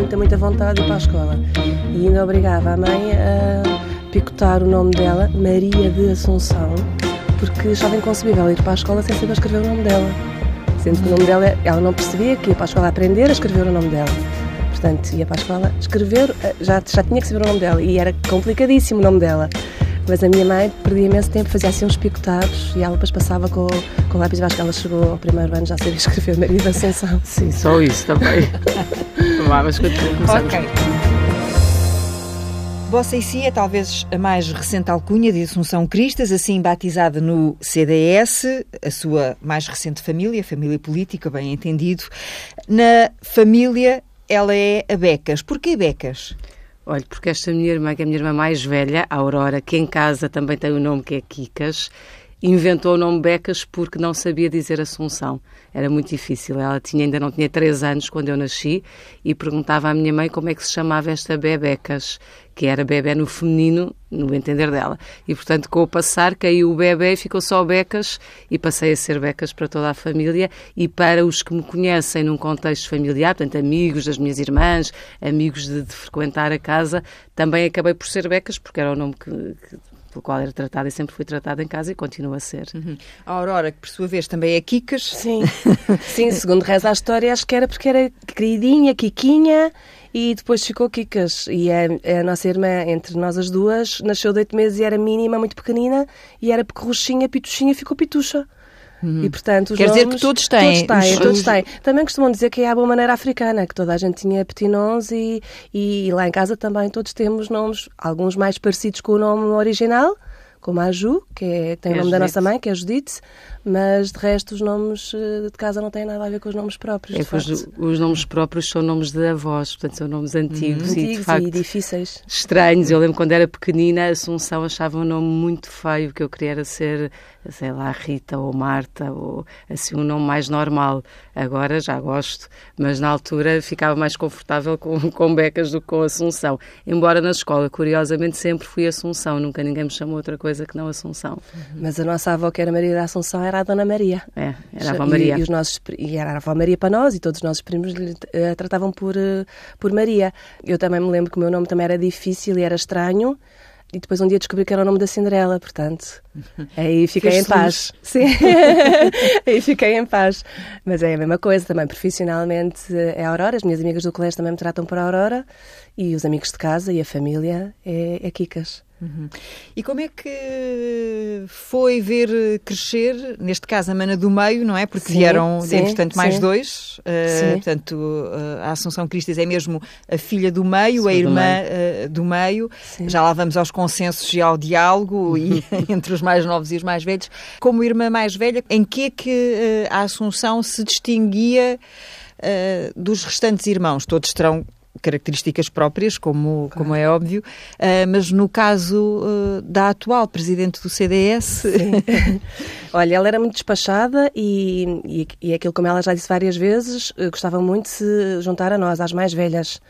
muita, muita vontade de ir para a escola. E ainda obrigava a mãe a picotar o nome dela, Maria de Assunção, porque estava inconcebível ir para a escola sem saber escrever o nome dela. Sendo que o nome dela, ela não percebia que ia para a escola aprender a escrever o nome dela. Portanto, ia para a escola escrever, eh, já, já tinha que saber o nome dela e era complicadíssimo o nome dela. Mas a minha mãe perdia imenso tempo, fazia assim uns picotados e ela depois passava com, com o lápis. Acho que ela chegou ao primeiro ano já sabia escrever Maria da Ascensão. Sim, só isso também. Vá, mas começamos. Ok. Vossa e Si é talvez a mais recente alcunha de Assunção Cristas, assim batizada no CDS, a sua mais recente família, família política, bem entendido. Na família, ela é a Becas. Porquê Becas? Olha, porque esta minha irmã, que é a minha irmã mais velha, a Aurora, que em casa também tem o nome que é Kikas, inventou o nome Becas porque não sabia dizer Assunção. Era muito difícil. Ela tinha, ainda não tinha três anos quando eu nasci e perguntava à minha mãe como é que se chamava esta Bebecas, que era bebê no feminino, no entender dela. E, portanto, com o passar, caiu o bebê e ficou só Becas e passei a ser Becas para toda a família e para os que me conhecem num contexto familiar, portanto, amigos das minhas irmãs, amigos de, de frequentar a casa, também acabei por ser Becas porque era o nome que, que pelo qual era tratada e sempre fui tratada em casa e continua a ser. Uhum. A Aurora, que por sua vez também é Kikas. Sim, sim segundo reza a história, acho que era porque era queridinha, Kikinha e depois ficou Kikas. E a, a, nossa irmã, entre nós as duas, nasceu de oito meses e era mínima, muito pequenina, e era pequerruchinha, pituchinha, ficou pitucha. Uhum. E, portanto, Quer nomes, dizer que todos têm. Todos têm, todos têm. Também costumam dizer que é a boa maneira africana, que toda a gente tinha petinons e, e lá em casa também todos temos nomes, alguns mais parecidos com o nome original, como a Ju, que é, tem é o nome Judite. da nossa mãe, que é Judite, mas de resto os nomes eh, de casa não têm nada a ver com os nomes próprios. É os, os, nomes próprios são nomes de avós, portanto são nomes antigos, uhum. e, antigos facto, e difíceis. Estranhos. Eu lembro quando era pequenina, Assunção achava um nome muito feio, que eu queria era ser, sei lá, Rita ou Marta, ou assim um nome mais normal. Agora já gosto, mas na altura ficava mais confortável com, com Becas do que com Assunção. Embora na escola, curiosamente, sempre fui Assunção, nunca ninguém me chamou outra coisa que não Assunção. Mas a nossa avó, que era Maria da Assunção, era a Dona Maria. É, era a avó Maria. E, e, os nossos, e era a avó Maria para nós e todos os nossos primos lhe uh, tratavam por, uh, por Maria. Eu também me lembro que o meu nome também era difícil e era estranho. E depois um dia descobri que era o nome da Cinderela, portanto, aí fiquei em paz. Sim, aí fiquei em paz. Mas é a mesma coisa também, profissionalmente é a Aurora, as minhas amigas do colégio também me tratam por Aurora e os amigos de casa e a família é, é Kikas. Uhum. E como é que foi ver crescer, neste caso, a Mana do Meio, não é? Porque sim, vieram, sim, entretanto, mais sim. dois. Uh, portanto, uh, a Assunção Cristas é mesmo a filha do meio, a irmã do meio. Uh, do meio. Já lá vamos aos consensos e ao diálogo e, entre os mais novos e os mais velhos. Como irmã mais velha, em que é que a Assunção se distinguia dos restantes irmãos? Todos terão características próprias, como, claro. como é óbvio, uh, mas no caso uh, da atual presidente do CDS. Olha, ela era muito despachada e, e, e aquilo, como ela já disse várias vezes, eh, gostava muito de se juntar a nós, às mais velhas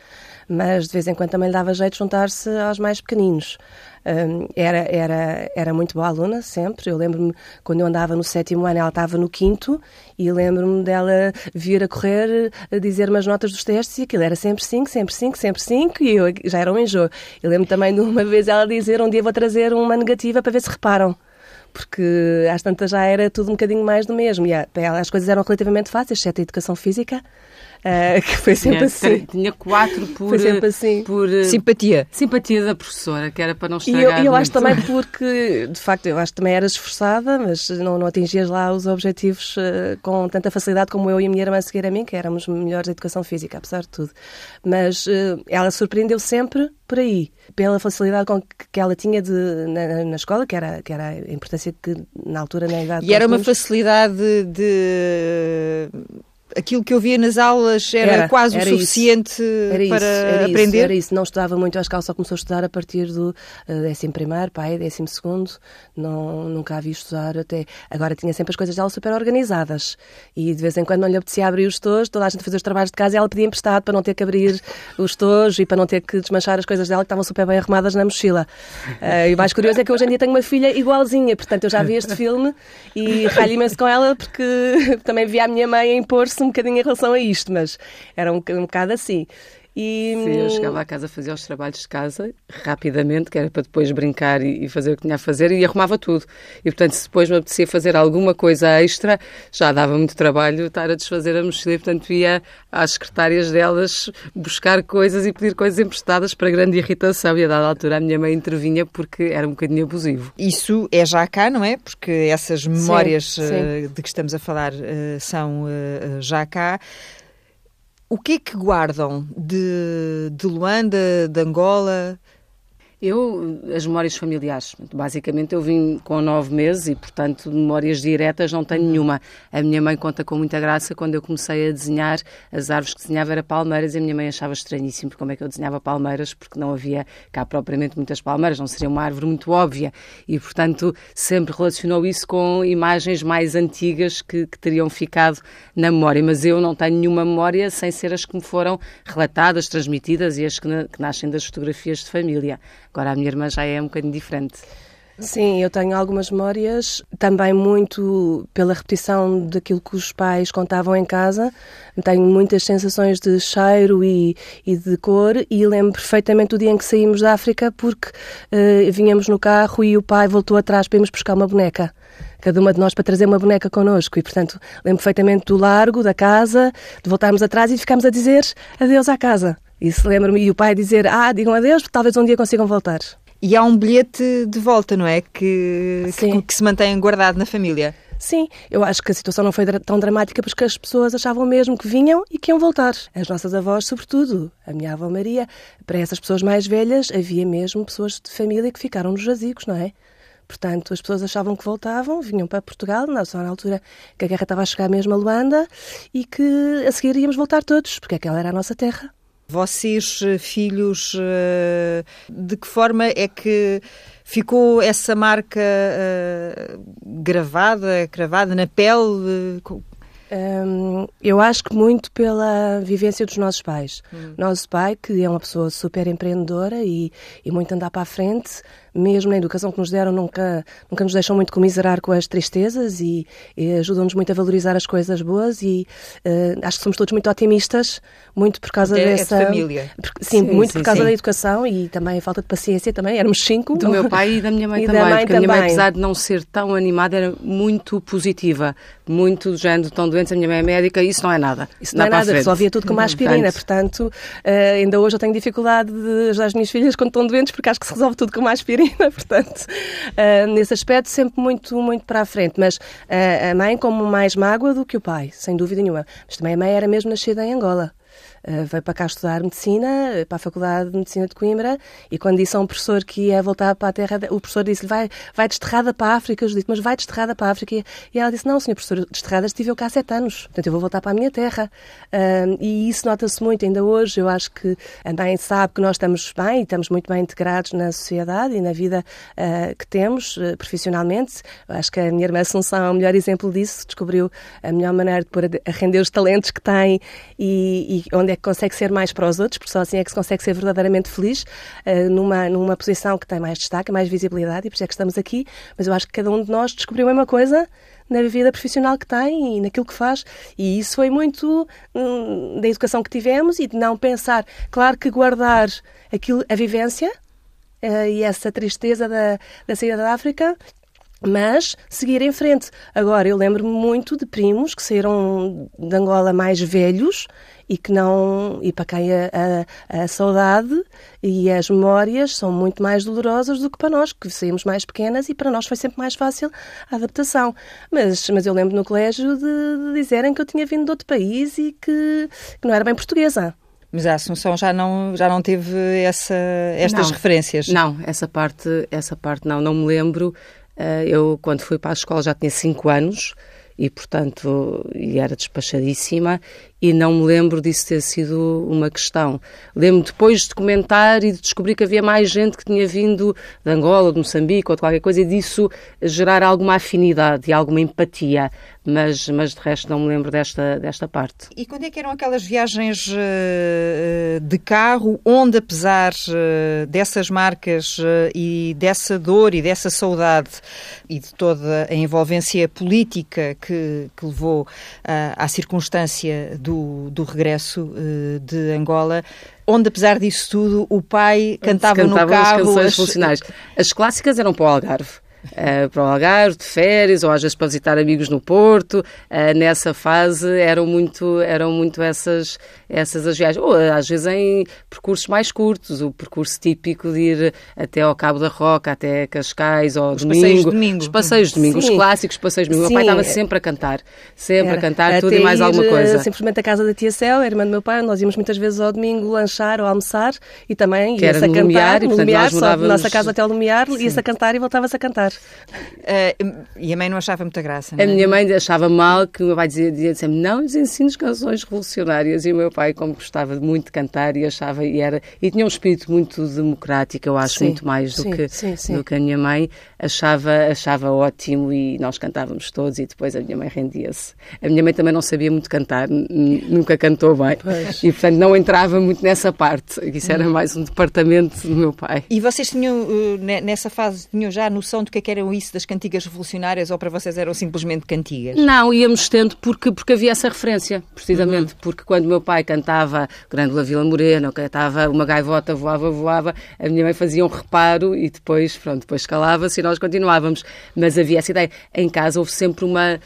mas de vez em quando também lhe dava jeito de juntar-se aos mais pequeninos. Um, era, era, era muito boa aluna, sempre. Eu lembro-me, quando eu andava no sétimo ano, ela estava no quinto, e lembro-me dela vir a correr a dizer umas notas dos testes, e aquilo era sempre cinco, sempre cinco, sempre cinco, e eu já era um enjoo. Eu lembro também de uma vez ela dizer: um dia vou trazer uma negativa para ver se reparam porque às tantas já era tudo um bocadinho mais do mesmo. E para ela as coisas eram relativamente fáceis, exceto a educação física. Uh, que foi sempre tinha, assim. Tinha quatro por, foi sempre assim. por eh, simpatia. Simpatia da professora, que era para não estragar. E eu, eu acho também porque, de facto, eu acho que também eras esforçada, mas não, não atingias lá os objetivos uh, com tanta facilidade como eu e a minha irmã a seguir a mim, que éramos melhores em educação física, apesar de tudo. Mas uh, ela surpreendeu sempre por aí, pela facilidade com que ela tinha de, na, na, escola, que era, que era a importância que na altura, na idade. E era uma facilidade de aquilo que eu via nas aulas era, era quase era o suficiente era para era aprender? Isso, era isso, não estudava muito, acho que ela só começou a estudar a partir do uh, décimo primeiro, pai, décimo segundo, não, nunca a vi estudar até, agora tinha sempre as coisas dela super organizadas. E de vez em quando não lhe apetecia abrir os tojos, toda a gente fazia os trabalhos de casa e ela pedia emprestado para não ter que abrir os tojos e para não ter que desmanchar as coisas dela que estavam super bem arrumadas na mochila. Uh, e o mais curioso é que hoje em dia tenho uma filha igualzinha, portanto eu já vi este filme e ralho imenso com ela porque também vi a minha mãe impor-se um bocadinho em relação a isto, mas era um, um bocado assim. E... Sim, eu chegava à casa, fazia os trabalhos de casa rapidamente, que era para depois brincar e, fazer o que tinha a fazer, e arrumava tudo. E, portanto, se depois me apetecia fazer alguma coisa extra, já dava muito trabalho estar a desfazer a mochila, e, portanto, ia às secretárias delas buscar coisas e pedir coisas emprestadas para grande irritação. E, a dada altura, a minha mãe intervinha porque era um bocadinho abusivo. Isso é já cá, não é? Porque essas memórias sim, sim. Eh, de que estamos a falar eh, são eh, já cá. O que é que guardam de, de Luanda, de Angola? Eu, as memórias familiares, basicamente eu vim com nove meses e, portanto, memórias diretas não tenho nenhuma. A minha mãe conta com muita graça quando eu comecei a desenhar, as árvores que desenhava eram palmeiras e a minha mãe achava estranhíssimo como é que eu desenhava palmeiras, porque não havia cá propriamente muitas palmeiras, não seria uma árvore muito óbvia e, portanto, sempre relacionou isso com imagens mais antigas que, que teriam ficado na memória. Mas eu não tenho nenhuma memória sem ser as que me foram relatadas, transmitidas e as que, na, que nascem das fotografias de família. Agora a minha irmã já é um bocadinho diferente. Sim, eu tenho algumas memórias, também muito pela repetição daquilo que os pais contavam em casa. Tenho muitas sensações de cheiro e, e de cor e lembro perfeitamente do dia em que saímos da África porque uh, vinhamos no carro e o pai voltou atrás para irmos buscar uma boneca cada uma de nós para trazer uma boneca connosco. E, portanto, lembro perfeitamente do largo, da casa, de voltarmos atrás e ficámos a dizer adeus à casa. Isso lembro-me, e o pai dizer, ah, digam adeus, talvez um dia consigam voltar. E há um bilhete de volta, não é? Que, que, que, se mantém guardado na família. Sim, eu acho que a situação não foi tão dramática porque as pessoas achavam mesmo que vinham e que iam voltar. As nossas avós, sobretudo, a minha avó Maria, para essas pessoas mais velhas, havia mesmo pessoas de família que ficaram nos jazigos, não é? Portanto, as pessoas achavam que voltavam, vinham para Portugal, na, só na altura que a guerra estava a chegar mesmo a Luanda, e que a seguir íamos voltar todos, porque aquela era a nossa terra. Vocês, eh, filhos, eh, de que forma é que ficou essa marca eh, gravada, cravada na pele? Eu acho que muito pela vivência dos nossos pais. Hum. Nosso pai, que é uma pessoa super empreendedora e, e muito andar para a frente, mesmo na educação que nos deram, nunca, nunca nos deixam muito comiserar com as tristezas e, e ajudam-nos muito a valorizar as coisas boas e uh, acho que somos todos muito otimistas, muito por causa é, dessa... É de família. sim, sim, muito sim, por causa sim. da educação e também a falta de paciência também, éramos cinco. Do meu pai e da minha mãe e também, mãe porque também. a minha mãe, apesar de não ser tão animada, era muito positiva, muito do género, estão doentes, a minha mãe é médica, isso não é nada. Isso não é nada, resolvia tudo com uma aspirina, portanto, uh, ainda hoje eu tenho dificuldade de ajudar as minhas filhas quando estão doentes, porque acho que se resolve tudo com uma aspirina portanto, uh, nesse aspecto sempre muito, muito para a frente, mas uh, a mãe como mais mágoa do que o pai, sem dúvida nenhuma. Mas também a mãe era mesmo nascida em Angola. Uh, veio para cá estudar medicina, para a Faculdade de Medicina de Coimbra, e quando disse a um professor que ia voltar para a terra, o professor disse-lhe: vai, vai desterrada para a África. Disse: Mas vai desterrada para a África? E ela disse: Não, senhor professor, desterrada estive eu cá há sete anos, portanto eu vou voltar para a minha terra. E isso nota-se muito ainda hoje. Eu acho que a mãe sabe que nós estamos bem, estamos muito bem integrados na sociedade e na vida uh, que temos profissionalmente. Eu acho que a minha irmã Assunção é o melhor exemplo disso, descobriu a melhor maneira de pôr a render os talentos que tem e, e onde onde é que consegue ser mais para os outros, porque só assim é que se consegue ser verdadeiramente feliz uh, numa, numa posição que tem mais destaque, mais visibilidade, e por isso é que estamos aqui. Mas eu acho que cada um de nós descobriu a mesma coisa na vida profissional que tem e naquilo que faz. E isso foi muito hum, da educação que tivemos e de não pensar. Claro que guardar aquilo, a vivência uh, e essa tristeza da, da saída da África mas seguir em frente. Agora, eu lembro-me muito de primos que saíram de Angola mais velhos e que não e para quem a, a, a, saudade e as memórias são muito mais dolorosas do que para nós que saímos mais pequenas e para nós foi sempre mais fácil a adaptação mas mas eu lembro no colégio de, de dizerem que eu tinha vindo de outro país e que, que não era bem portuguesa mas a Assunção já não, já não teve essa, estas não, referências? Não, essa parte, essa parte não, não me lembro. Eh, eu, quando fui para a escola, já tinha 5 anos e, portanto, e era despachadíssima e não me lembro disso ter sido uma questão. Lembro depois de comentar e de descobrir que havia mais gente que tinha vindo de Angola, de Moçambique ou de qualquer coisa e disso gerar alguma afinidade e alguma empatia, mas, mas de resto não me lembro desta, desta parte. E quando é que eram aquelas viagens uh, de carro onde, apesar uh, dessas marcas e dessa dor e dessa saudade e de toda a envolvência política que, que levou à circunstância do do, regresso de Angola, onde, apesar disso tudo, o pai cantava, cantava no carro... as canções as... funcionais. As clássicas eram para o Algarve uh, para o Algarve, de férias, ou às vezes para visitar amigos no Porto. Uh, nessa fase eram muito, eram muito essas, essas as viagens. Ou às vezes em percursos mais curtos, o percurso típico de ir até ao Cabo da Roca, até Cascais, ou os domingo. Passeios de domingo. Os passeios de domingo, Sim. os clássicos passeios de domingo. Sim. Meu pai estava sempre a cantar, sempre Era. a cantar tudo e mais alguma coisa. Simplesmente a casa da tia Céu, a irmã do meu pai, nós íamos muitas vezes ao domingo lanchar ou almoçar e também ia-se a cantar. Lumiar, e, portanto, Lumiar, nós mudávamos... nossa casa até o Lumiar, ia-se a cantar e voltava-se a cantar. Uh, e a mãe não achava muita graça, não é? A minha mãe achava mal que o meu pai dizia, dizia sempre, não lhes ensines canções revolucionárias. E o meu pai, como gostava muito de cantar e achava, e era, e tinha um espírito muito democrático, eu acho, sim, muito mais do, sim, que, sim, do que a minha mãe, achava, achava ótimo e nós cantávamos todos e depois a minha mãe rendia-se. A minha mãe também não sabia muito cantar, nunca cantou bem. Pois. E, portanto, não entrava muito nessa parte. Isso era hum. mais um departamento do meu pai. E vocês tinham, eh, nessa fase, tinham já a noção do que, é que eram isso das cantigas revolucionárias ou para vocês eram simplesmente cantigas? Não, íamos tendo porque, porque havia essa referência, precisamente. Uhum. Porque quando meu pai cantava Grândola Vila Morena, ou cantava Uma Gaivota Voava, Voava, a minha mãe fazia um reparo e depois, pronto, depois calava-se e nós continuávamos. Mas havia essa ideia. Em casa houve sempre uma,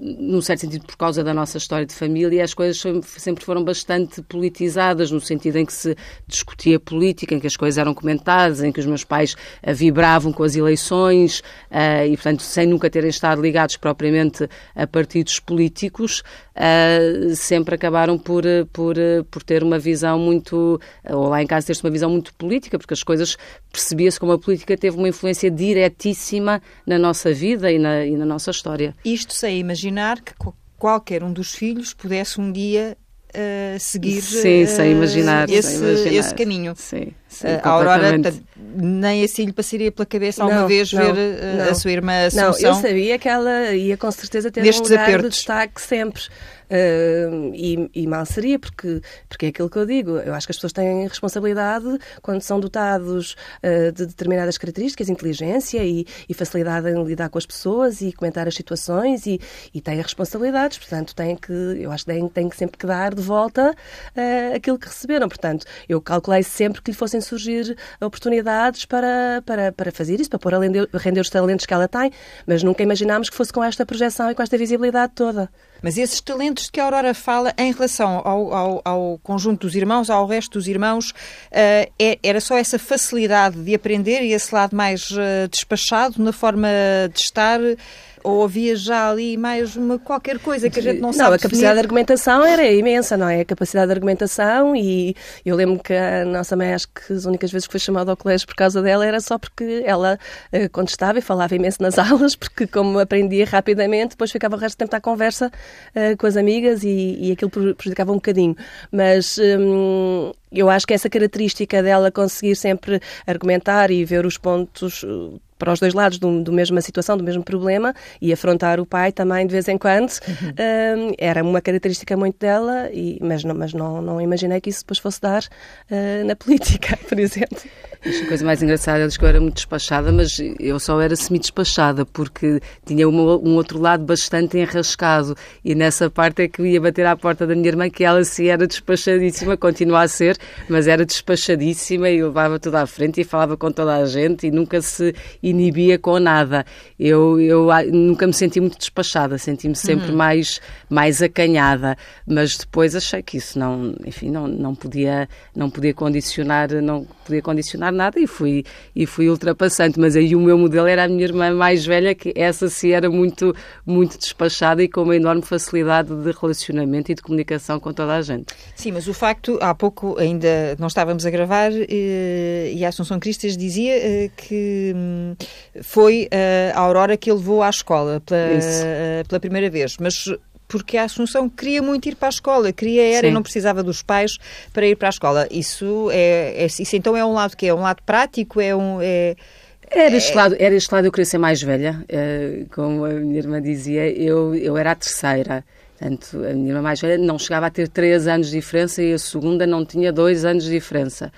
num certo sentido, por causa da nossa história de família, as coisas sempre foram bastante politizadas, no sentido em que se discutia política, em que as coisas eram comentadas, em que os meus pais uh, vibravam com as eleições uh, e, portanto, sem nunca terem estado ligados propriamente a partidos políticos, uh, sempre acabaram por, por, por ter uma visão muito, ou lá em casa ter-se uma visão muito política, porque as coisas percebia-se como a política teve uma influência diretíssima na nossa vida e na, e na nossa história. Isto sem imaginar que qualquer um dos filhos pudesse um dia uh, seguir sim, sem imaginar, esse, sem imaginar. esse caminho. Sim, sim, uh, a Aurora nem assim lhe passaria pela cabeça alguma não, vez não, ver não. a sua irmã Assunção. Não, eu sabia que ela ia com certeza ter um lugar apertos. de destaque sempre. Uh, e, e, mal seria, porque, porque é aquilo que eu digo. Eu acho que as pessoas têm responsabilidade quando são dotados uh, de determinadas características, inteligência e, e, facilidade em lidar com as pessoas e comentar as situações e, e têm responsabilidades. Portanto, têm que, eu acho que têm, têm que sempre que dar de volta uh, aquilo que receberam. Portanto, eu calculei sempre que lhe fossem surgir oportunidades para, para, para fazer isso, para pôr a render, render os talentos que ela tem, mas nunca imaginámos que fosse com esta projeção e com esta visibilidade toda. Mas esses talentos de que a Aurora fala em relação ao, ao, ao conjunto dos irmãos, ao resto dos irmãos, uh, é, era só essa facilidade de aprender e esse lado mais uh, despachado na forma de estar ou havia já ali mais uma qualquer coisa que a gente não, não sabe? Não, a capacidade de argumentação era imensa, não é? A capacidade de argumentação e eu lembro que a nossa mãe, acho que as únicas vezes que foi chamada ao colégio por causa dela era só porque ela uh, contestava e falava imenso nas aulas, porque como aprendia rapidamente, depois ficava o resto do tempo à conversa uh, com as amigas e, e aquilo prejudicava um bocadinho. Mas um, eu acho que essa característica dela conseguir sempre argumentar e ver os pontos para os dois lados do, do mesma situação, do mesmo problema e afrontar o pai também de vez em quando uhum. uh, era uma característica muito dela, e, mas, não, mas não, não imaginei que isso depois fosse dar uh, na política, por exemplo. A coisa mais engraçada é que eu era muito despachada, mas eu só era semi-despachada, porque tinha uma, um outro lado bastante enrascado. E nessa parte é que ia bater à porta da minha irmã, que ela se era despachadíssima, continua a ser, mas era despachadíssima e levava tudo à frente e falava com toda a gente e nunca se inibia com nada. Eu, eu nunca me senti muito despachada, senti-me sempre uhum. mais, mais acanhada, mas depois achei que isso não, enfim, não, não, podia, não podia condicionar, não podia condicionar nada e fui, e fui ultrapassante. Mas aí o meu modelo era a minha irmã mais velha, que essa sim era muito, muito despachada e com uma enorme facilidade de relacionamento e de comunicação com toda a gente. Sim, mas o facto, há pouco ainda não estávamos a gravar eh, e a Assunção Cristas dizia eh, que hum, foi eh, a Aurora que ele levou à escola pela, pela primeira vez. Mas porque a Assunção queria muito ir para a escola, queria era Sim. e não precisava dos pais para ir para a escola. Isso é, é isso então é um lado que é um lado prático, é um é, era este, lado, era este lado eu queria ser mais velha, uh, como a minha irmã dizia, eu, eu era a terceira. Portanto, a minha irmã mais velha não chegava a ter três anos de diferença e a segunda não tinha dois anos de diferença.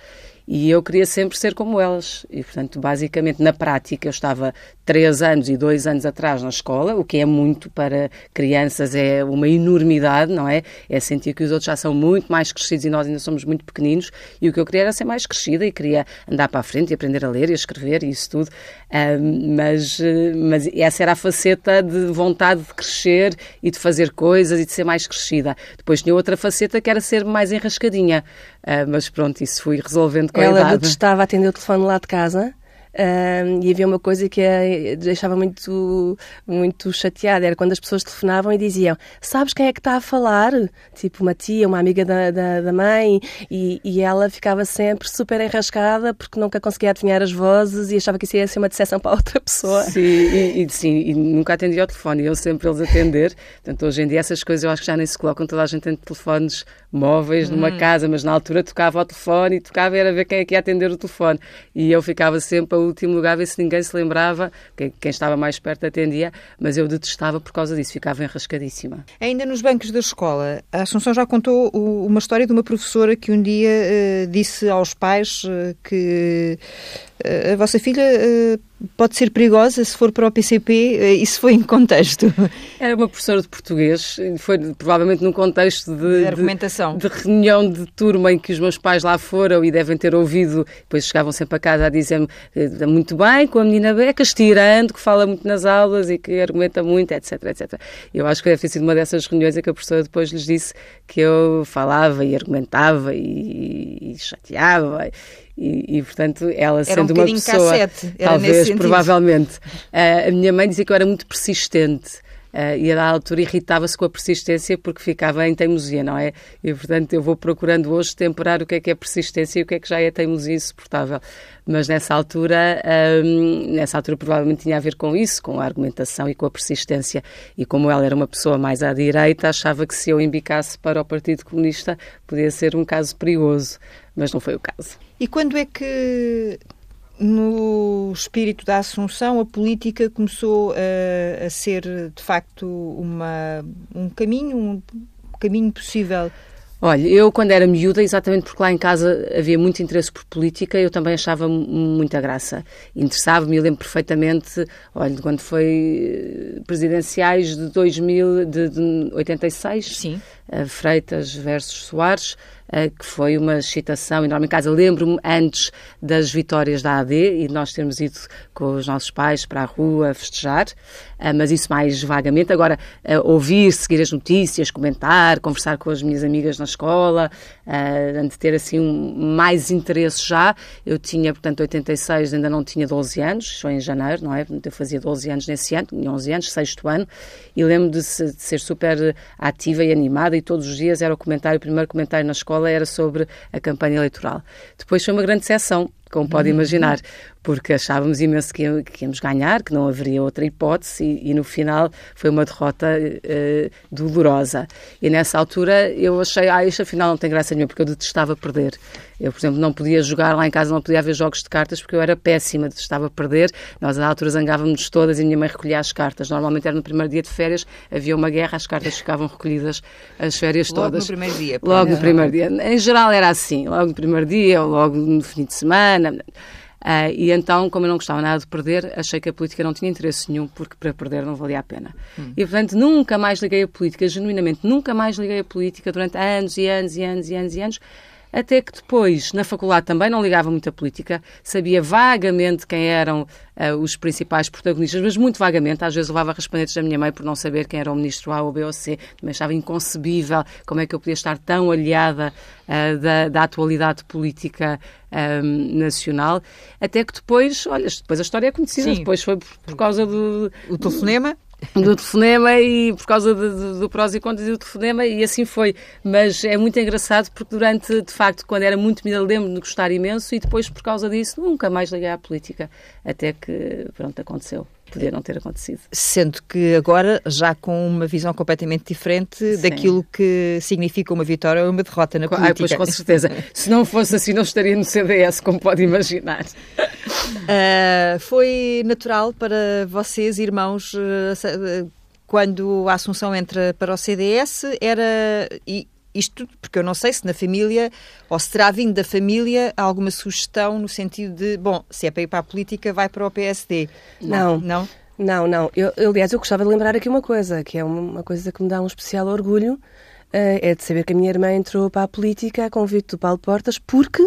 E eu queria sempre ser como elas. E, portanto, basicamente, na prática, eu estava três anos e dois anos atrás na escola, o que é muito para crianças, é uma enormidade, não é? É sentir que os outros já são muito mais crescidos e nós ainda somos muito pequeninos. E o que eu queria era ser mais crescida e queria andar para a frente e aprender a ler e a escrever e isso tudo. Mas, mas essa era a faceta de vontade de crescer e de fazer coisas e de ser mais crescida. Depois tinha outra faceta que era ser mais enrascadinha. Uh, mas pronto, isso fui resolvendo com Ela a idade. Ela detestava atender o telefone lá de casa? Um, e havia uma coisa que a deixava muito, muito chateada, era quando as pessoas telefonavam e diziam sabes quem é que está a falar? Tipo uma tia, uma amiga da, da, da mãe e, e, ela ficava sempre super enrascada porque nunca conseguia adivinhar as vozes e achava que isso ia ser uma decepção para outra pessoa. Sim, e, e, sim, e nunca atendia ao telefone, iam sempre eles atender. Portanto, hoje em dia essas coisas eu acho que já nem se colocam, toda a gente tem telefones móveis hum. numa casa, mas na altura tocava ao telefone e tocava era ver quem é que ia atender o telefone. E eu ficava sempre último lugar, ver se ninguém se lembrava, quem, quem estava mais perto atendia, mas eu detestava por causa disso, ficava enrascadíssima. Ainda nos bancos da escola, a Assunção já contou uma história de uma professora que um dia uh, disse aos pais uh, que uh, a vossa filha pode ser perigosa se for para o PCP, isso foi em contexto? Era uma professora de português, foi provavelmente num contexto de, de argumentação. De, de, reunião de turma em que os meus pais lá foram e devem ter ouvido, depois chegavam sempre a casa a dizer-me eh, muito bem, com a menina Beca, estirando, que fala muito nas aulas e que argumenta muito, etc, etc. Eu acho que deve ter sido uma dessas reuniões em que a professora depois lhes disse que eu falava e argumentava e, e chateava e, e, portanto, ela sendo um uma pessoa, cassete, talvez, provavelmente, uh, a minha mãe dizia que eu era muito persistente. Uh, e a altura irritava-se com a persistência porque ficava em teimosia, não é? E portanto eu vou procurando hoje temperar o que é que é persistência e o que é que já é teimosia insuportável. Mas nessa altura, um, nessa altura provavelmente tinha a ver com isso, com a argumentação e com a persistência. E como ela era uma pessoa mais à direita, achava que se eu embicasse para o Partido Comunista podia ser um caso perigoso, mas não foi o caso. E quando é que no espírito da Assunção, a política começou a, a ser, de facto, uma, um caminho, um caminho possível Olha, eu quando era miúda, exatamente porque lá em casa havia muito interesse por política, eu também achava muita graça. Interessava-me, eu lembro perfeitamente, olha, quando foi eh, presidenciais de 2000, de, de 86, Sim. Uh, Freitas versus Soares, que foi uma excitação enorme em casa. Lembro-me antes das vitórias da AD e nós termos ido com os nossos pais para a rua festejar, uh, mas isso mais vagamente. Agora, ouvir, seguir as notícias, comentar, conversar com as minhas amigas na escola, uh, de ter assim um, mais interesse já. Eu tinha, portanto, 86, ainda não tinha 12 anos, foi em janeiro, não é? Eu fazia 12 anos nesse ano, tinha 11 anos, sexto ano, e lembro de, de, ser super ativa e animada e todos os dias era o comentário, o primeiro comentário na escola era sobre a campanha eleitoral. Depois foi uma grande sessão como pode uhum. imaginar, porque achávamos imenso que, íamos ganhar, que não haveria outra hipótese, e, e no final foi uma derrota uh, dolorosa. E nessa altura eu achei, ah, isto afinal não tem graça nenhuma, porque eu detestava perder. Eu, por exemplo, não podia jogar lá em casa, não podia haver jogos de cartas, porque eu era péssima, detestava perder. Nós, à altura, zangávamos todas e a minha mãe recolhia as cartas. Normalmente era no primeiro dia de férias, havia uma guerra, as cartas ficavam recolhidas as férias logo todas. Logo no primeiro dia. Logo no primeiro dia. Em geral era assim, logo no primeiro dia, ou logo no fim de semana Uh, e então, como eu não gostava nada de perder, achei que a política não tinha interesse nenhum, porque para perder não valia a pena. Hum. E, portanto, nunca mais liguei a política, genuinamente, nunca mais liguei a política durante anos e anos e anos e anos e anos, até que depois, na faculdade também não ligava muito a política, sabia vagamente quem eram uh, os principais protagonistas, mas muito vagamente, às vezes levava raspanetes da minha mãe por não saber quem era o ministro A ou B ou C, também achava inconcebível como é que eu podia estar tão aliada uh, da, da, atualidade política um, ehm, nacional, até que depois, olha, depois a história é conhecida, Sim. depois foi por, por causa do... O telefonema? do telefonema e por causa de, de, do prós e contras do telefonema e assim foi. Mas é muito engraçado porque durante, de facto, quando era muito menina, lembro-me de gostar imenso e depois, por causa disso, nunca mais liguei à política. Até que, pronto, aconteceu podia não ter acontecido. Sendo que agora, já com uma visão completamente diferente Sim. daquilo que significa uma vitória ou uma derrota na política. Ah, pois, com certeza. Se não fosse assim, não estaria no CDS, como pode imaginar. Uh, foi natural para vocês, irmãos, uh, quando a Assunção entra para o CDS, era... E, isto porque eu não sei se na família, ou se terá vindo da família alguma sugestão no sentido de, bom, se é para ir para a política, vai para o PSD. Não. Não? Não, não. Eu, aliás, eu gostava de lembrar aqui uma coisa, que é uma coisa que me dá um especial orgulho, uh, é de saber que a minha irmã entrou para a política a convite do Paulo Portas porque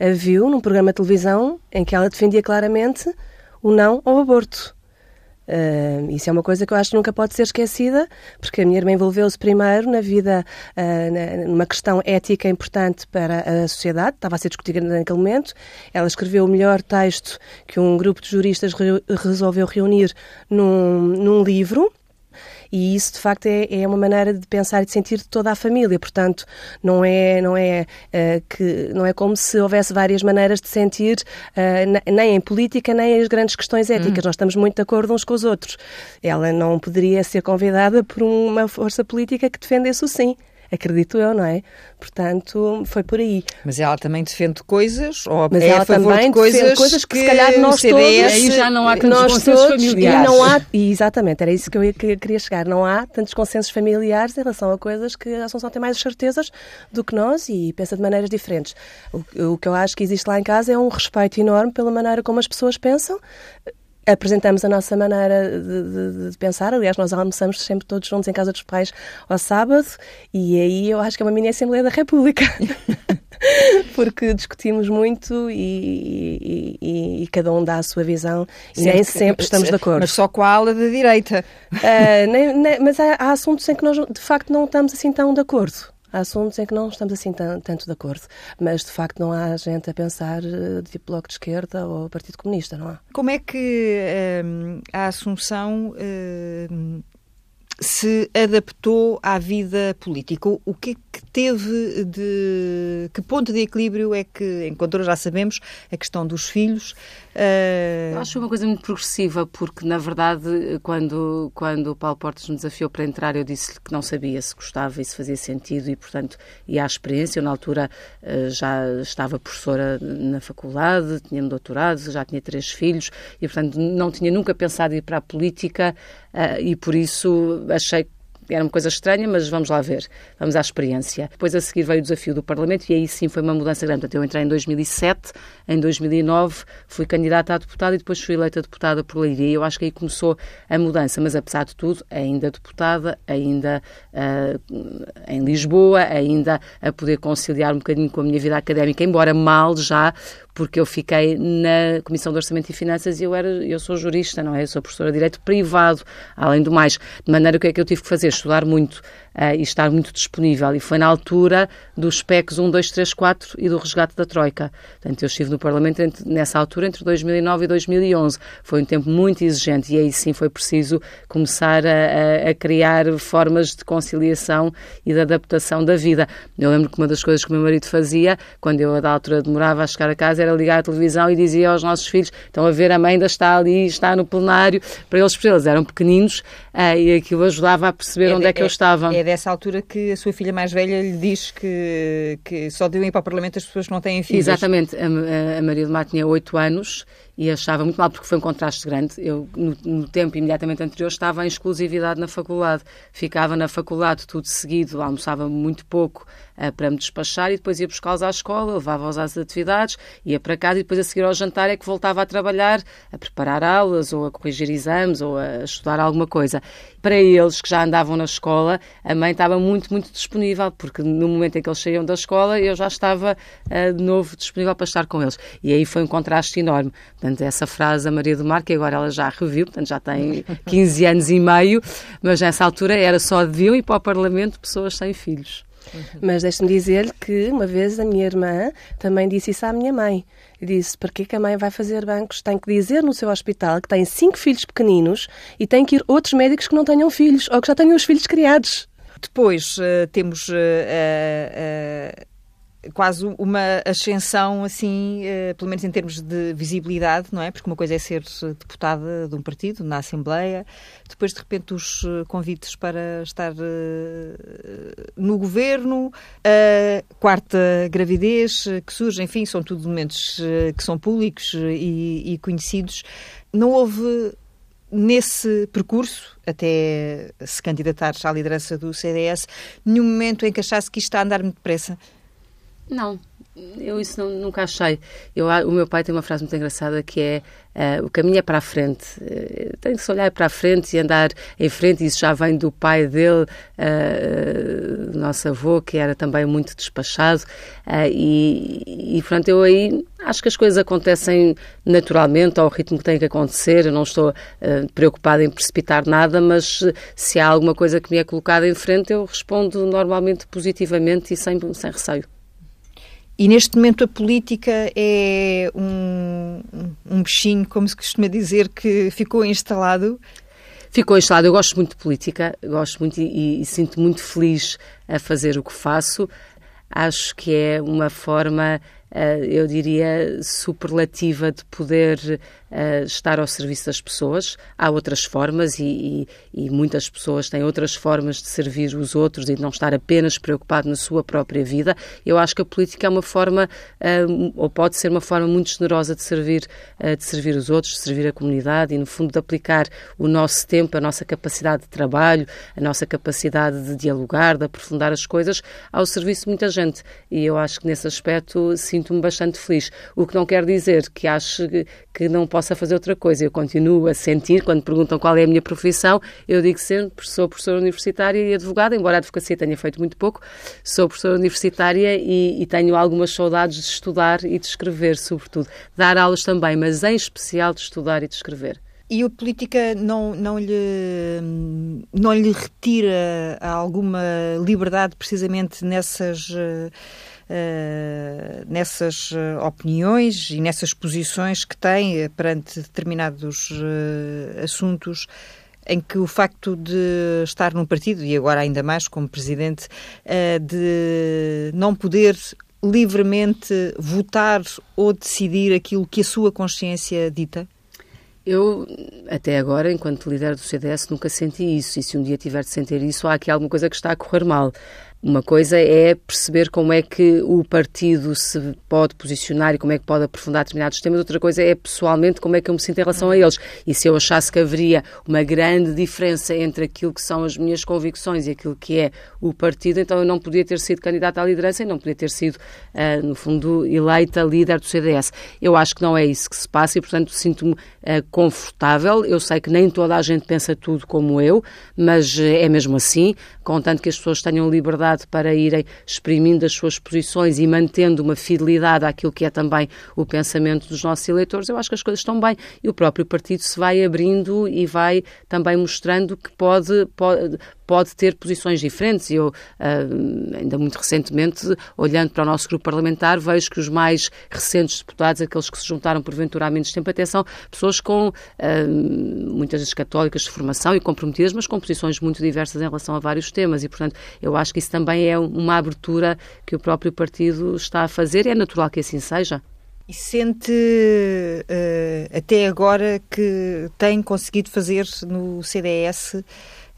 a viu num programa de televisão em que ela defendia claramente o não ao aborto. Uh, isso é uma coisa que eu acho que nunca pode ser esquecida, porque a minha irmã envolveu-se primeiro na vida, uh, numa questão ética importante para a sociedade, estava a ser discutida naquele momento. Ela escreveu o melhor texto que um grupo de juristas re resolveu reunir num, num livro e isso, de facto, é, é uma maneira de pensar e de sentir de toda a família. Portanto, não é, não é, uh, que, não é como se houvesse várias maneiras de sentir, uh, nem em política, nem as grandes questões éticas. Hum. Nós estamos muito de acordo uns com os outros. Ela não poderia ser convidada por uma força política que defendesse o sim acredito eu, não é? Portanto, foi por aí. Mas ela também defende coisas, ou Mas é ela a favor também de coisas, coisas que, que, se calhar nós CDS, todos... Aí já não há tantos consensos todos, familiares. E não há, e exatamente, era isso que eu queria chegar. Não há tantos consensos familiares em relação a coisas que a Assunção tem mais certezas do que nós e pensa de maneiras diferentes. O, o que eu acho que existe lá em casa é um respeito enorme pela maneira como as pessoas pensam, apresentamos a nossa maneira de, de, de, pensar. Aliás, nós almoçamos sempre todos juntos em casa dos pais ao sábado e aí eu acho que é uma mini Assembleia da República. Porque discutimos muito e, e, e, cada um dá a sua visão e nem sempre estamos de acordo. Mas só com a ala da direita. Uh, nem, nem, mas há, há assuntos em que nós, de facto, não estamos assim tão de acordo. Há assuntos em que não estamos assim tanto de acordo, mas de facto não há gente a pensar eh, de tipo Bloco de Esquerda ou Partido Comunista, não há. Como é que um, a Assunção um, se adaptou à vida política? O que é que teve de. Que ponto de equilíbrio é que encontrou? Já sabemos a questão dos filhos. Uh... Eu acho uma coisa muito progressiva, porque na verdade, quando, quando o Paulo Portas me desafiou para entrar, eu disse-lhe que não sabia se gostava e se fazia sentido e, portanto, ia à experiência. Eu, na altura, uh, já estava professora na faculdade, tinha-me doutorado, já tinha três filhos e, portanto, não tinha nunca pensado em ir para a política uh, e, por isso, achei que era uma coisa estranha, mas vamos lá ver, vamos à experiência. Depois a seguir veio o desafio do Parlamento e aí sim foi uma mudança grande. Portanto, eu entrei em 2007, em 2009 fui candidata a deputada e depois fui eleita deputada por Leiria. Eu acho que aí começou a mudança, mas apesar de tudo, ainda deputada, ainda uh, em Lisboa, ainda a poder conciliar um bocadinho com a minha vida académica, embora mal já, porque eu fiquei na Comissão de Orçamento e Finanças e eu, era, eu sou jurista, não é? Eu sou professora de Direito Privado, além do mais. De maneira que o que é que eu tive que fazer? Estudar muito uh, e estar muito disponível. E foi na altura dos PECs 1, 2, 3, 4 e do resgate da Troika. Portanto, eu estive no Parlamento entre, nessa altura entre 2009 e 2011. Foi um tempo muito exigente e aí sim foi preciso começar a, a, criar formas de conciliação e de adaptação da vida. Eu lembro que uma das coisas que o meu marido fazia, quando eu, da altura, demorava a chegar a casa, era ligar a televisão e dizia aos nossos filhos: estão a ver, a mãe ainda está ali, está no plenário, para eles, para eles eram pequeninos uh, e aquilo ajudava a perceber é onde de, é que é, eu estava. É dessa altura que a sua filha mais velha lhe diz que, que só devem ir para o Parlamento as pessoas que não têm filhos. Exatamente, a, a Maria do Mar tinha 8 anos e achava muito mal porque foi um contraste grande. Eu, no, no, tempo imediatamente anterior, estava em exclusividade na faculdade. Ficava na faculdade tudo seguido, almoçava muito pouco uh, para me despachar e depois ia buscá-los à escola, levava-os às atividades, ia para casa e depois a seguir ao jantar é que voltava a trabalhar, a preparar aulas ou a corrigir exames ou a estudar alguma coisa. Para eles que já andavam na escola, a mãe estava muito, muito disponível, porque no momento em que eles saíam da escola eu já estava uh, de novo disponível para estar com eles. E aí foi um contraste enorme. Portanto, essa frase a Maria do Mar, que agora ela já reviu, portanto já tem 15 anos e meio, mas nessa altura era só deviam ir para o Parlamento pessoas sem filhos. Mas deixe-me dizer que uma vez a minha irmã também disse isso à minha mãe. Disse, para que a mãe vai fazer bancos? Tem que dizer no seu hospital que tem cinco filhos pequeninos e tem que ir outros médicos que não tenham filhos ou que já tenham os filhos criados. Depois uh, temos uh, uh, quase uma ascensão, assim, uh, pelo menos em termos de visibilidade, não é? Porque uma coisa é ser deputada de um partido na Assembleia, depois de repente os eh, convites para estar no governo, a quarta gravidez que surge, enfim, são tudo momentos que são públicos e, e conhecidos. Não houve nesse percurso, até se candidatar à liderança do CDS, nenhum momento em que achasse que isto está a andar muito depressa? Não, eu isso não, nunca achei. Eu, o meu pai tem uma frase muito engraçada que é uh, o caminho é para a frente. Uh, tem que se olhar para a frente e andar em frente. Isso já vem do pai dele, uh, nosso avô, que era também muito despachado. e, e, portanto, eu aí acho que as coisas acontecem naturalmente ao ritmo que tem que acontecer. Eu não estou preocupada em precipitar nada, mas se há alguma coisa que me é colocada em frente, eu respondo normalmente positivamente e sem, sem receio. E neste momento a política é um, um bichinho, como se costuma dizer, que ficou instalado. Ficou instalado. Eu gosto muito de política, gosto muito e, e sinto muito feliz a fazer o que faço. Acho que é uma forma eh, eu diria, superlativa de poder uh, estar ao serviço das pessoas. Há outras formas e, e, e, muitas pessoas têm outras formas de servir os outros e de não estar apenas preocupado na sua própria vida. Eu acho que a política é uma forma, uh, ou pode ser uma forma muito generosa de servir, uh, de servir os outros, de servir a comunidade e, no fundo, de aplicar o nosso tempo, a nossa capacidade de trabalho, a nossa capacidade de dialogar, de aprofundar as coisas ao serviço de muita gente. E eu acho que nesse aspecto, sinto-me bastante feliz. O que não quer dizer que acho que não possa fazer outra coisa. Eu continuo a sentir, quando perguntam qual é a minha profissão, eu digo sempre sou professora universitária e advogada, embora a advocacia tenha feito muito pouco, sou professora universitária e, e tenho algumas saudades de estudar e de escrever, sobretudo. Dar aulas também, mas em especial de estudar e de escrever. E a política não, não, lhe, não lhe retira alguma liberdade precisamente nessas uh, nessas eh, opiniões e nessas posições que tem perante determinados uh, assuntos em que o facto de estar num partido, e agora ainda mais como presidente, de não poder livremente votar ou decidir aquilo que a sua consciência dita? Eu, até agora, enquanto líder do CDS, nunca senti isso. E se um dia tiver de sentir isso, há aqui alguma coisa que está a correr mal. Uma coisa é perceber como é que o partido se pode posicionar e como é que pode aprofundar determinados temas, outra coisa é pessoalmente como é que eu me sinto em relação a eles. E se eu achasse que haveria uma grande diferença entre aquilo que são as minhas convicções e aquilo que é o partido, então eu não podia ter sido candidata à liderança e não podia ter sido, uh, no fundo, eleita líder do CDS. Eu acho que não é isso que se passa e, portanto, sinto-me uh, confortável. Eu sei que nem toda a gente pensa tudo como eu, mas uh, é mesmo assim, contanto que as pessoas tenham liberdade para irem exprimindo as suas posições e mantendo uma fidelidade àquilo que é também o pensamento dos nossos eleitores, eu acho que as coisas estão bem. E o próprio partido se vai abrindo e vai também mostrando que pode, pode pode ter posições diferentes. Eu, uh, ainda muito recentemente, olhando para o nosso grupo parlamentar, vejo que os mais recentes deputados, aqueles que se juntaram porventura há menos tempo, até são pessoas com, uh, muitas vezes católicas de formação e comprometidas, mas com posições muito diversas em relação a vários temas. E, portanto, eu acho que isso também é uma abertura que o próprio partido está a fazer e é natural que assim seja. E sente uh, até agora que tem conseguido fazer no CDS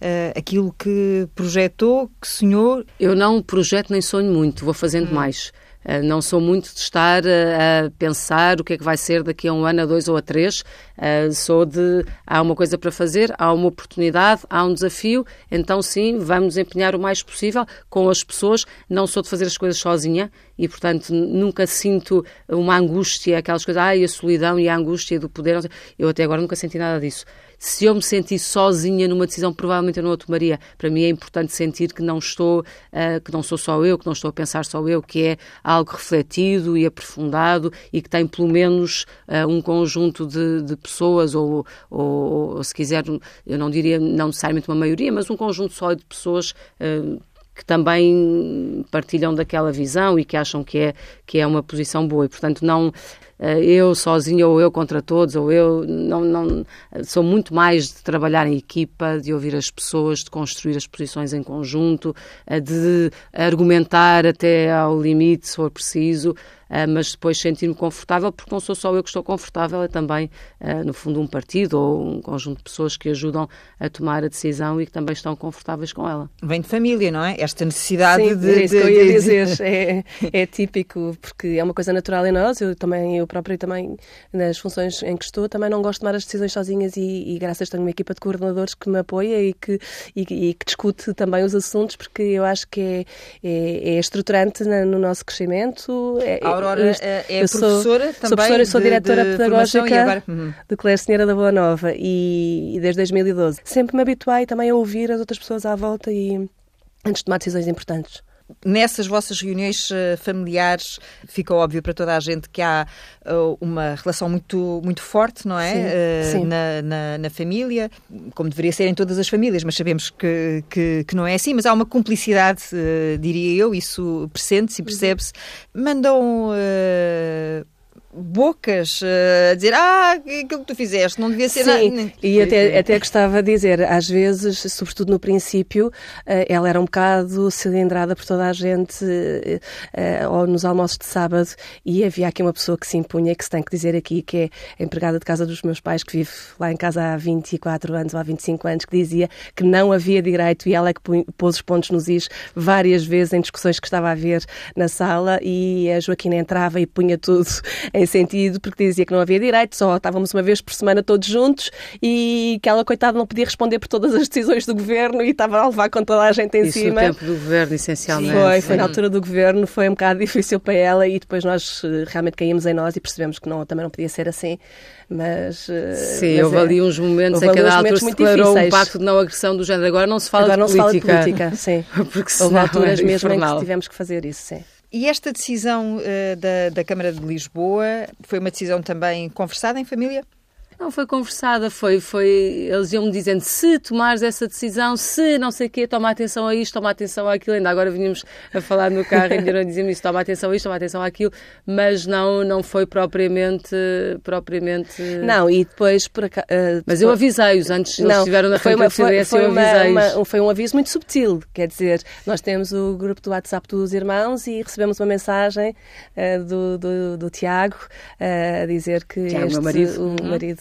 uh, aquilo que projetou, que sonhou? Eu não projeto nem sonho muito, vou fazendo hum. mais. Uh, não sou muito de estar uh, a pensar o que é que vai ser daqui a um ano, a dois ou a três. Uh, sou de há uma coisa para fazer, há uma oportunidade, há um desafio, então sim, vamos empenhar o mais possível com as pessoas. Não sou de fazer as coisas sozinha e, portanto, nunca sinto uma angústia, aquelas coisas, ai, a solidão e a angústia do poder. Eu até agora nunca senti nada disso se eu me sentisse sozinha numa decisão, provavelmente eu não a tomaria. Para mim é importante sentir que não estou, uh, que não sou só eu, que não estou a pensar só eu, que é algo refletido e aprofundado e que tem pelo menos uh, um conjunto de, de pessoas, ou, ou, ou, se quiser, eu não diria não necessariamente uma maioria, mas um conjunto só de pessoas. Uh, que também partilham daquela visão e que acham que é, que é uma posição boa. E, portanto, não eu sozinho ou eu contra todos, ou eu não, não sou muito mais de trabalhar em equipa, de ouvir as pessoas, de construir as posições em conjunto, eh, de argumentar até ao limite, se for preciso, eh, mas depois sentir-me confortável, porque não sou só eu que estou confortável, é também, no fundo, um partido ou um conjunto de pessoas que ajudam a tomar a decisão e que também estão confortáveis com ela. Vem de família, não é? esta necessidade Sim, de. É isso de, que eu ia de, dizer. É, é típico, porque é uma coisa natural em nós. Eu também, eu própria também, nas funções em que estou, também não gosto de tomar as decisões sozinhas e, e graças tenho uma equipa de coordenadores que me apoia e que, e, e que discute também os assuntos, porque eu acho que é, é, é estruturante no nosso crescimento. É, a Aurora isto, é, é professora sou, também. Sou professora e sou de, diretora de pedagógica agora... uhum. do Colégio Senhora da Boa Nova e, e desde 2012. Sempre me habituei também a ouvir as outras pessoas à volta e antes de tomar decisões importantes. Nessas vossas reuniões uh, familiares fica óbvio para toda a gente que há uh, uma relação muito, muito forte, não é? Sim, uh, sim. Na, na, na, família, como deveria ser em todas as famílias, mas sabemos que, que, que não é assim. Mas há uma cumplicidade, diria eu, isso pressente-se e percebe-se. Mandam bocas uh, a dizer ah, aquilo que tu fizeste não devia ser Sim, nada. e até, até gostava de dizer, às vezes, sobretudo no princípio, uh, ela era um bocado cilindrada por toda a gente, uh, ou nos almoços de sábado, e havia aqui uma pessoa que se impunha, que se tem que dizer aqui, que é a empregada de casa dos meus pais, que vive lá em casa há 24 anos ou há 25 anos, que dizia que não havia direito, e ela é que pôs os pontos nos is várias vezes em discussões que estava a ver na sala, e a Joaquina entrava e punha tudo em sentido, porque dizia que não havia direito, só estávamos uma vez por semana todos juntos e que ela, coitada, não podia responder por todas as decisões do governo e estava a levar com toda a gente em Isso cima. no tempo do governo, essencialmente. Foi, foi na altura do governo, foi um bocado difícil para ela e depois nós eh, realmente caímos em nós e percebemos que não, também não podia ser assim. Mas. eh, Sim, mas houve é, ali uns momentos em que a altura se muito declarou um difíceis. pacto de não agressão do género. Agora não se fala Agora não de se fala de política. política, sim. Porque Houve alturas era mesmo em infernal. que tivemos que fazer isso, sim. E esta decisão uh, da, da Câmara de Lisboa foi uma decisão também conversada em família? Não foi conversada, foi, foi, eles iam-me dizendo se tomares essa decisão, se não sei o quê, toma atenção a isto, toma atenção àquilo. Ainda agora vínhamos a falar no carro e ainda dizíamos isso, toma atenção a isto, toma atenção àquilo, mas não, não foi propriamente, propriamente... Não, e depois por acaso... Uh, mas eu avisei-os antes, eles estiveram na foi uma, foi, foi eu uma, avisei-os. uma- foi um aviso muito subtil, quer dizer, nós temos o grupo do WhatsApp dos irmãos e recebemos uma mensagem uh, do, do, do Tiago uh, a dizer que Tiago, este, meu marido. o Uhum. marido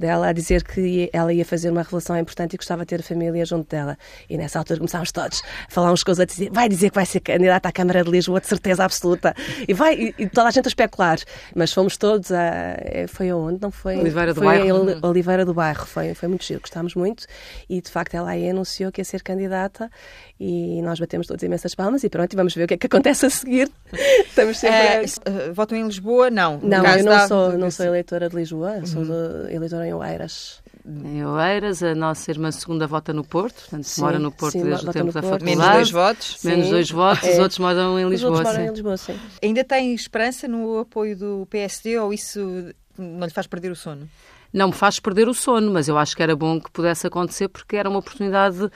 dela a dizer que ela ia fazer uma revelação importante e gostava de ter a família junto dela. E nessa altura começámos todos a falar uns com os outros, dizer, vai dizer que vai ser candidata à Câmara de Lisboa, de certeza absoluta. E vai, e, e toda a gente a especular. Mas fomos todos a. eh, Foi aonde? Não foi? Oliveira do foi Bairro. em Oli- Oliveira do Bairro. Foi, foi muito giro, gostámos muito. E de facto ela aí anunciou que ia ser candidata e nós batemos todos imensas palmas e pronto, e vamos ver o que é que acontece a seguir. Estamos sempre. a- Uh, uh, votam em Lisboa? Não. No Não, eu não da- sou, não sou eleitora de Lisboa, sou de- eleitora em Oeiras. Em Oeiras, a nossa irmã segunda vota no Porto, portanto Sim, mora no Porto sim, desde o tempo da faculdade. Menos dois votos. Menos Sim. dois votos, os É. outros moram em Os Lisboa. outros moram em Lisboa, sim. Ainda tem esperança no apoio do PSD ou isso não lhe faz perder o sono? Não me faz perder o sono, mas eu acho que era bom que pudesse acontecer porque era uma oportunidade uh,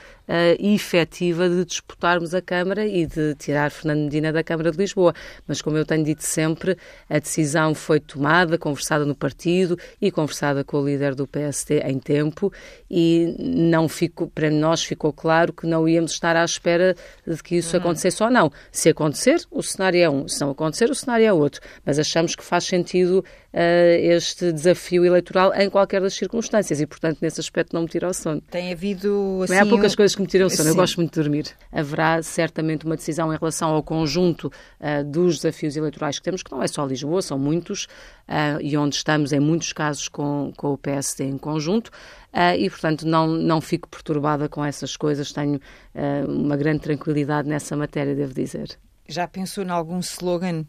efetiva de disputarmos a Câmara e de tirar Fernando Medina da Câmara de Lisboa. Mas, como eu tenho dito sempre, a decisão foi tomada, conversada no partido e conversada com o líder do PSD em tempo e não ficou, para nós ficou claro que não íamos estar à espera de que isso acontecesse ou não. Se acontecer, o cenário é um. Se não acontecer, o cenário é outro. Mas achamos que faz sentido este desafio eleitoral em qualquer das circunstâncias e, portanto, nesse aspecto não me tira o sono. Tem havido assim. Não há poucas coisas que me tiram o sono. Eu Sim. gosto muito de dormir. Haverá certamente uma decisão em relação ao conjunto ah, dos desafios eleitorais que temos, que não é só Lisboa, são muitos, ah, e onde estamos, em muitos casos, com, com o PSD em conjunto. ah, e, portanto, não, não fico perturbada com essas coisas. Tenho uma grande tranquilidade nessa matéria, devo dizer. Já pensou em algum slogan?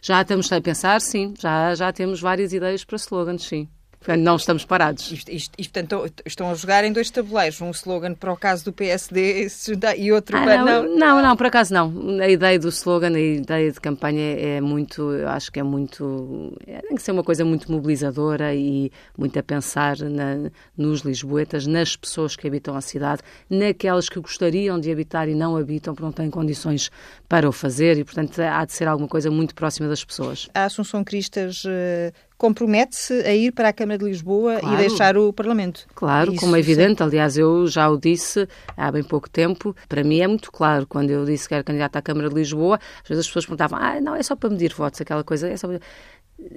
Já estamos a pensar, sim. Já, já temos várias ideias para slogans, sim. Portanto, não estamos parados. Isto, isto, isto, portanto, estão a jogar em dois tabuleiros. Um slogan para o caso do PSD e outro Ah, para. não, não, não, por acaso não. A ideia do slogan, a ideia de campanha é muito, eu acho que é muito, é, tem que ser uma coisa muito mobilizadora e muito a pensar na- nos lisboetas, nas pessoas que habitam a cidade, naquelas que gostariam de habitar e não habitam porque não têm condições para o fazer e, portanto, há de ser alguma coisa muito próxima das pessoas. A Assunção Cristas eh, compromete-se a ir para a Câmara de Lisboa Claro. e deixar o Parlamento. Claro, Isso, como é sim. evidente, aliás, eu já o disse há bem pouco tempo, para mim é muito claro, quando eu disse que era candidata à Câmara de Lisboa, às vezes as pessoas perguntavam, ah, não, é só para medir votos, aquela coisa, é só para...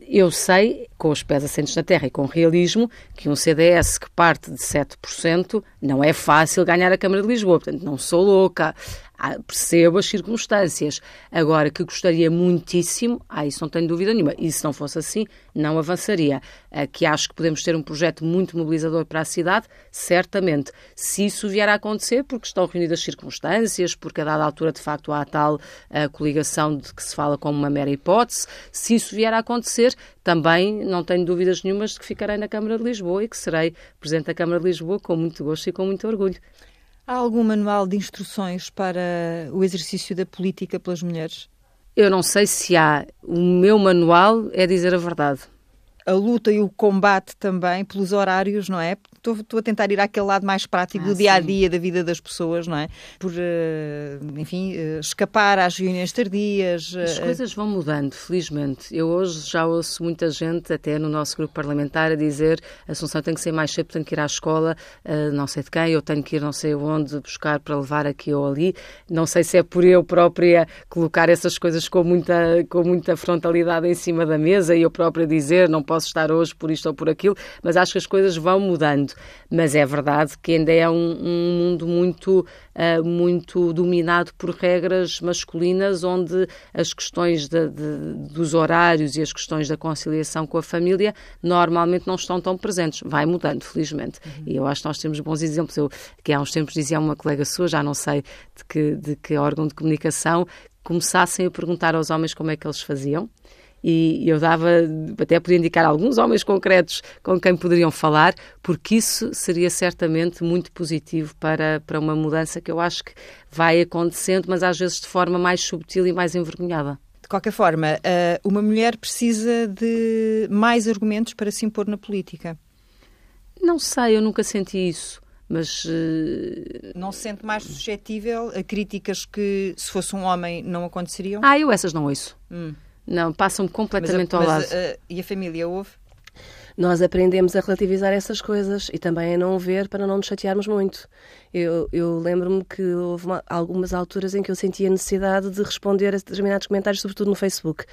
Eu sei, com os pés assentes na terra e com realismo, que um CDS que parte de 7% não é fácil ganhar a Câmara de Lisboa, portanto, não sou louca. Ah, percebo as circunstâncias. Agora, que gostaria muitíssimo, ah, isso não tenho dúvida nenhuma. E se não fosse assim, não avançaria. Que acho que podemos ter um projeto muito mobilizador para a cidade, certamente. Se isso vier a acontecer, porque estão reunidas circunstâncias, porque a dada altura, de facto, há a tal a coligação de que se fala como uma mera hipótese, se isso vier a acontecer, também não tenho dúvidas nenhumas de que ficarei na Câmara de Lisboa e que serei Presidente da Câmara de Lisboa com muito gosto e com muito orgulho. Há algum manual de instruções para o exercício da política pelas mulheres? Eu não sei se há. O meu manual é dizer a verdade a luta e o combate também pelos horários, não é? Estou, estou a tentar ir àquele lado mais prático ah, do dia a dia da vida das pessoas, não é? Por, eh, enfim, eh, escapar às reuniões tardias. As eh, coisas vão mudando, felizmente. Eu hoje já ouço muita gente, até no nosso grupo parlamentar, a dizer a Assunção tem que ser mais cedo, tenho que ir à escola, não sei de quem, eu tenho que ir não sei onde buscar para levar aqui ou ali. Não sei se é por eu própria colocar essas coisas com muita, com muita frontalidade em cima da mesa e eu própria dizer não posso estar hoje por isto ou por aquilo, mas acho que as coisas vão mudando. Mas é verdade que ainda é um, um mundo muito, uh, muito dominado por regras masculinas, onde as questões de, de, dos horários e as questões da conciliação com a família normalmente não estão tão presentes. Vai mudando, felizmente. Uhum. E eu acho que nós temos bons exemplos. Eu, que há uns tempos dizia uma colega sua, já não sei de que, de que órgão de comunicação, começassem a perguntar aos homens como é que eles faziam e eu dava, até podia indicar alguns homens concretos com quem poderiam falar, porque isso seria certamente muito positivo para, para uma mudança que eu acho que vai acontecendo, mas às vezes de forma mais subtil e mais envergonhada. De qualquer forma, eh, uma mulher precisa de mais argumentos para se impor na política? Não sei, eu nunca senti isso mas uh... não se sente mais suscetível a críticas que se fosse um homem não aconteceriam? Ah, eu essas não ouço. Hum. Não, passam completamente mas, ao lado. Uh, e a família ouve? Nós aprendemos a relativizar essas coisas e também a não ver para não nos chatearmos muito. Eu, eu lembro-me que houve uma, algumas alturas em que eu sentia necessidade de responder a determinados comentários, sobretudo no Facebook.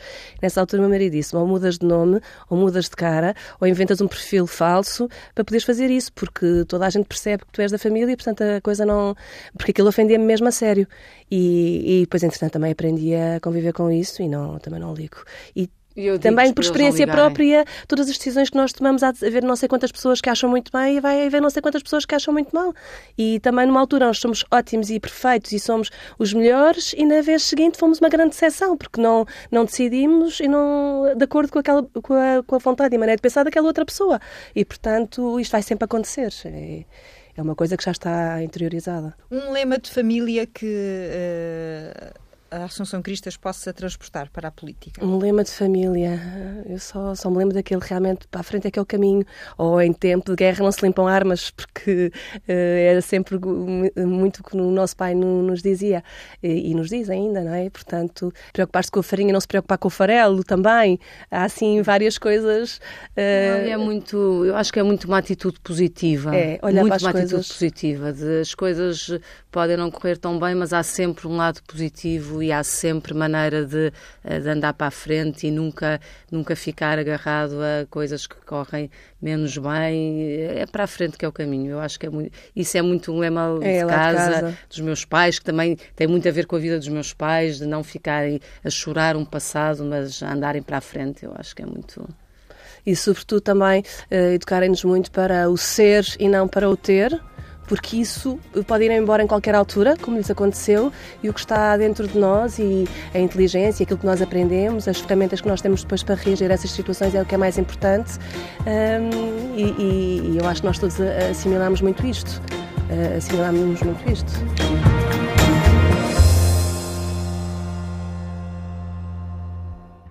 Nessa altura, meu marido disse: ou mudas de nome, ou mudas de cara, ou inventas um perfil falso para poderes fazer isso, porque toda a gente percebe que tu és da família e, portanto, a coisa não. Porque aquilo ofendia-me mesmo a sério. E, e depois, entretanto, também aprendi a conviver com isso e não, também não ligo. E também por experiência própria, todas as decisões que nós tomamos, há de haver não sei quantas pessoas que acham muito bem e vai haver não sei quantas pessoas que acham muito mal. E também numa altura nós somos ótimos e perfeitos e somos os melhores e na vez seguinte fomos uma grande decepção, porque não, não decidimos e não de acordo com, aquela, com, a, com a vontade e maneira de pensar daquela outra pessoa. E, portanto, isto vai sempre acontecer. É, é uma coisa que já está interiorizada. Um lema de família que... Uh a Assunção Cristas possa transportar para a política? Um lema de família. Eu só, só me lembro daquele realmente para a frente é que é o caminho. Ou em tempo de guerra não se limpam armas, porque uh, era sempre muito o que o nosso pai nos dizia. E, e, nos diz ainda, não é? Portanto, preocupar-se com a farinha, não se preocupar com o farelo também. Há assim várias coisas. Uh... Não, é muito, eu acho que é muito uma atitude positiva. É, olhar muito para as uma coisas... atitude positiva. De, as coisas podem não correr tão bem, mas há sempre um lado positivo e há sempre maneira de, eh, de, andar para a frente e nunca, nunca ficar agarrado a coisas que correm menos bem. É para a frente que é o caminho. Eu acho que é muito, isso é muito um lema é, de, casa, de, casa, dos meus pais, que também tem muito a ver com a vida dos meus pais, de não ficarem a chorar um passado, mas a andarem para a frente. Eu acho que é muito e, sobretudo, também uh, educarem-nos muito para o ser e não para o ter porque isso pode ir embora em qualquer altura, como lhes aconteceu, e o que está dentro de nós e a inteligência, aquilo que nós aprendemos, as ferramentas que nós temos depois para reagir a essas situações é o que é mais importante. Um, e, e, eu acho que nós todos assimilamos muito isto. Uh, assimilamos muito isto.